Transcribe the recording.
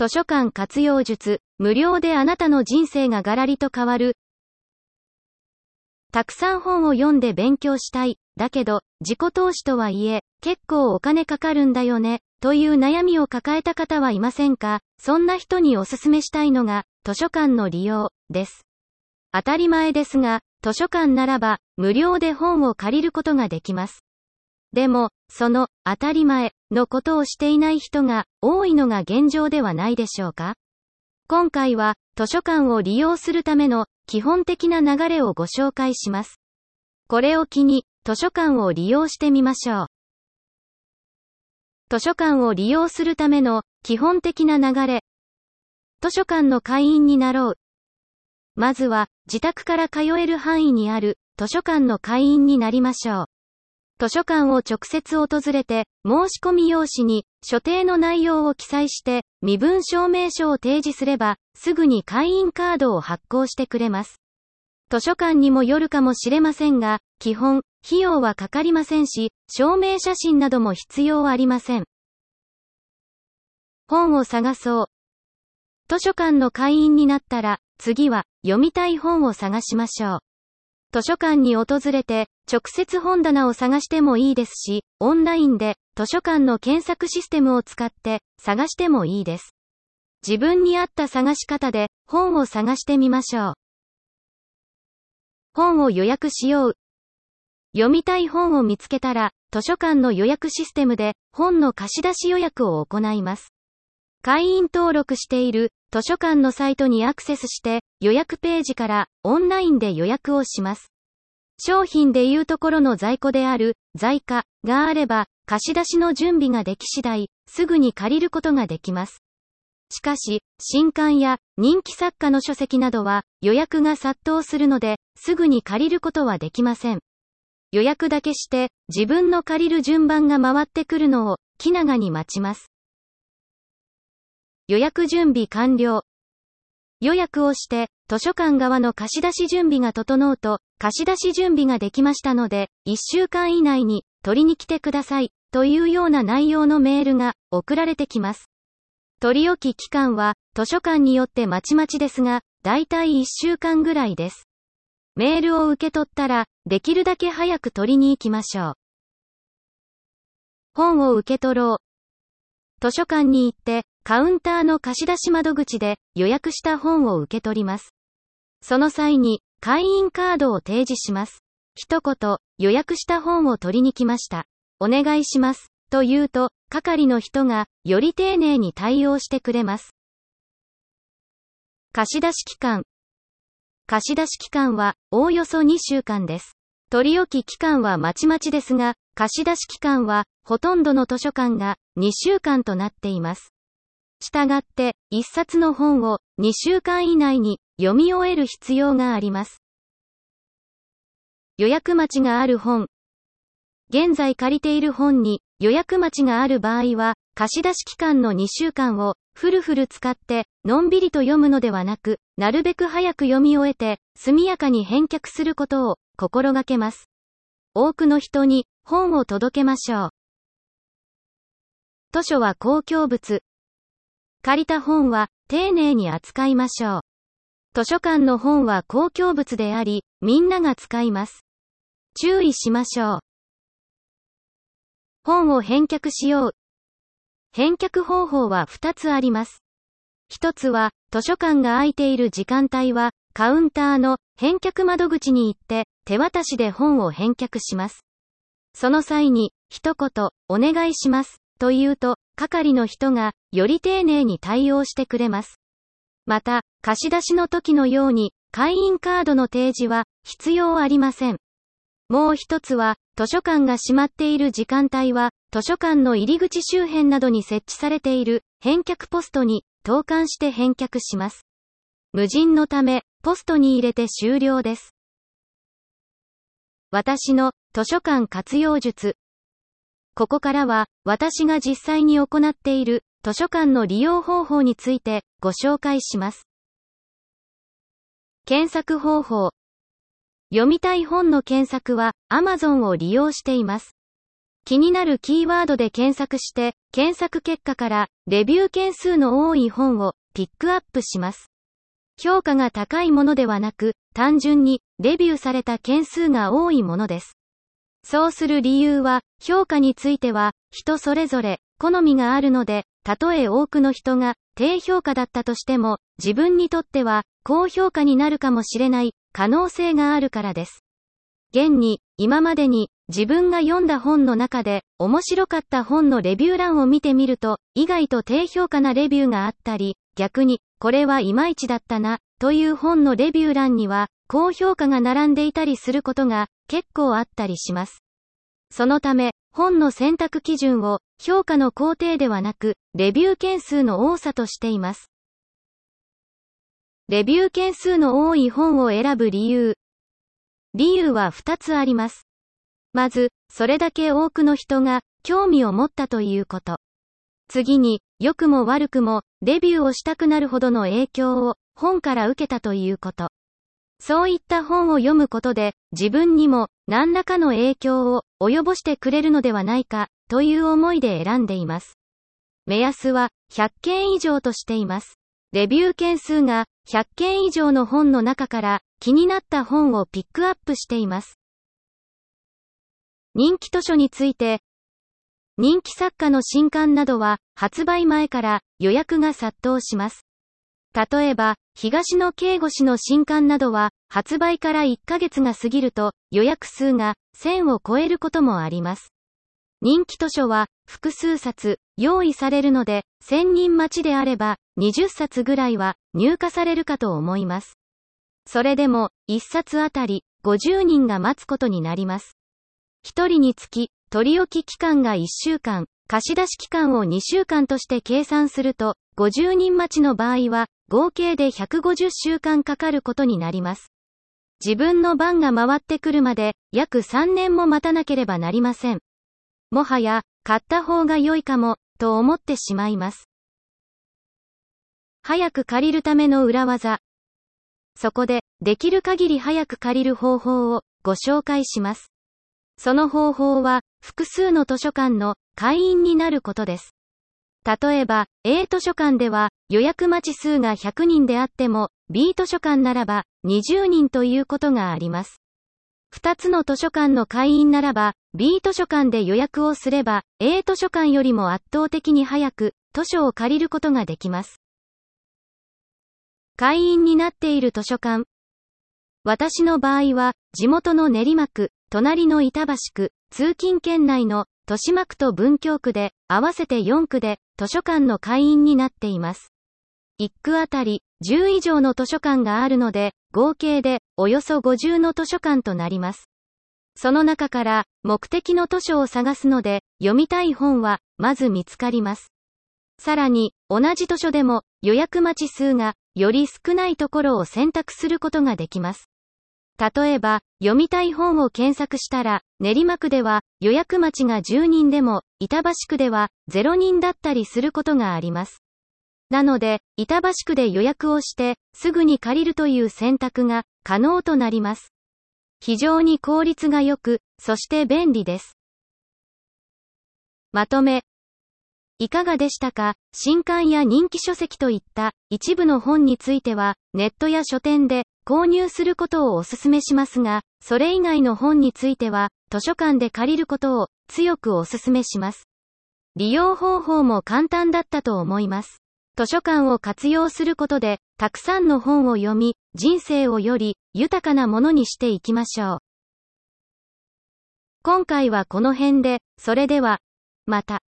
図書館活用術、無料であなたの人生がガラリと変わる。たくさん本を読んで勉強したい。だけど、自己投資とはいえ、結構お金かかるんだよね。という悩みを抱えた方はいませんか？そんな人におすすめしたいのが、図書館の利用、です。当たり前ですが、図書館ならば、無料で本を借りることができます。でも、その、当たり前、のことをしていない人が、多いのが現状ではないでしょうか？今回は、図書館を利用するための、基本的な流れをご紹介します。これを機に、図書館を利用してみましょう。図書館を利用するための、基本的な流れ。図書館の会員になろう。まずは、自宅から通える範囲にある、図書館の会員になりましょう。図書館を直接訪れて、申し込み用紙に、所定の内容を記載して、身分証明書を提示すれば、すぐに会員カードを発行してくれます。図書館にもよるかもしれませんが、基本、費用はかかりませんし、証明写真なども必要ありません。本を探そう。図書館の会員になったら、次は、読みたい本を探しましょう。図書館に訪れて、直接本棚を探してもいいですし、オンラインで図書館の検索システムを使って探してもいいです。自分に合った探し方で本を探してみましょう。本を予約しよう。読みたい本を見つけたら、図書館の予約システムで本の貸し出し予約を行います。会員登録している図書館のサイトにアクセスして予約ページからオンラインで予約をします。商品でいうところの在庫である在価があれば貸し出しの準備ができ次第すぐに借りることができます。しかし、新刊や人気作家の書籍などは予約が殺到するので、すぐに借りることはできません。予約だけして自分の借りる順番が回ってくるのを気長に待ちます。予約準備完了。予約をして、図書館側の貸し出し準備が整うと、貸し出し準備ができましたので、1週間以内に取りに来てください、というような内容のメールが送られてきます。取り置き期間は、図書館によってまちまちですが、だいたい1週間ぐらいです。メールを受け取ったら、できるだけ早く取りに行きましょう。本を受け取ろう。図書館に行って、カウンターの貸し出し窓口で予約した本を受け取ります。その際に、会員カードを提示します。一言、予約した本を取りに来ました。お願いします。と言うと、係の人が、より丁寧に対応してくれます。貸出期間。貸出期間は、おおよそ2週間です。取り置き期間はまちまちですが、貸し出し期間は、ほとんどの図書館が2週間となっています。したがって、一冊の本を2週間以内に読み終える必要があります。予約待ちがある本。現在借りている本に予約待ちがある場合は、貸し出し期間の2週間をフルフル使ってのんびりと読むのではなく、なるべく早く読み終えて速やかに返却することを心がけます。多くの人に本を届けましょう。図書は公共物。借りた本は丁寧に扱いましょう。図書館の本は公共物であり、みんなが使います。注意しましょう。本を返却しよう。返却方法は2つあります。1つは、図書館が空いている時間帯は、カウンターの返却窓口に行って、手渡しで本を返却します。その際に、一言、お願いします、と言うと、係の人が、より丁寧に対応してくれます。また、貸し出しの時のように、会員カードの提示は、必要ありません。もう一つは、図書館が閉まっている時間帯は、図書館の入り口周辺などに設置されている、返却ポストに、投函して返却します。無人のため、ポストに入れて終了です。私の図書館活用術。ここからは私が実際に行っている図書館の利用方法についてご紹介します。検索方法。読みたい本の検索は Amazon を利用しています。気になるキーワードで検索して、検索結果からレビュー件数の多い本をピックアップします。評価が高いものではなく、単純にレビューされた件数が多いものです。そうする理由は、評価については、人それぞれ、好みがあるので、たとえ多くの人が、低評価だったとしても、自分にとっては、高評価になるかもしれない、可能性があるからです。現に、今までに、自分が読んだ本の中で、面白かった本のレビュー欄を見てみると、意外と低評価なレビューがあったり、逆に、これはいまいちだったな、という本のレビュー欄には、高評価が並んでいたりすることが、結構あったりします。そのため、本の選択基準を、評価の工程ではなく、レビュー件数の多さとしています。レビュー件数の多い本を選ぶ理由。理由は2つあります。まず、それだけ多くの人が興味を持ったということ。次に、良くも悪くも、レビューをしたくなるほどの影響を本から受けたということ。そういった本を読むことで、自分にも何らかの影響を及ぼしてくれるのではないか、という思いで選んでいます。目安は100件以上としています。レビュー件数が100件以上の本の中から気になった本をピックアップしています。人気図書について、人気作家の新刊などは発売前から予約が殺到します。例えば、東野圭吾氏の新刊などは、発売から1ヶ月が過ぎると、予約数が1000を超えることもあります。人気図書は、複数冊、用意されるので、1000人待ちであれば、20冊ぐらいは、入荷されるかと思います。それでも、1冊あたり、50人が待つことになります。1人につき、取り置き期間が1週間、貸し出し期間を2週間として計算すると、50人待ちの場合は、合計で150週間かかることになります。自分の番が回ってくるまで、約3年も待たなければなりません。もはや、買った方が良いかも、と思ってしまいます。早く借りるための裏技。そこで、できる限り早く借りる方法をご紹介します。その方法は、複数の図書館の会員になることです。例えば、A 図書館では予約待ち数が100人であっても、B 図書館ならば20人ということがあります。2つの図書館の会員ならば、B 図書館で予約をすれば、A 図書館よりも圧倒的に早く、図書を借りることができます。会員になっている図書館。私の場合は、地元の練馬区、隣の板橋区、通勤圏内の豊島区と文京区で、合わせて4区で、図書館の会員になっています。1区あたり、10以上の図書館があるので、合計で、およそ50の図書館となります。その中から、目的の図書を探すので、読みたい本は、まず見つかります。さらに、同じ図書でも、予約待ち数が、より少ないところを選択することができます。例えば、読みたい本を検索したら、練馬区では予約待ちが10人でも、板橋区では0人だったりすることがあります。なので、板橋区で予約をして、すぐに借りるという選択が可能となります。非常に効率が良く、そして便利です。まとめ、いかがでしたか？新刊や人気書籍といった一部の本についてはネットや書店で購入することをお勧めしますが、それ以外の本については図書館で借りることを強くお勧めします。利用方法も簡単だったと思います。図書館を活用することでたくさんの本を読み、人生をより豊かなものにしていきましょう。今回はこの辺で、それでは、また。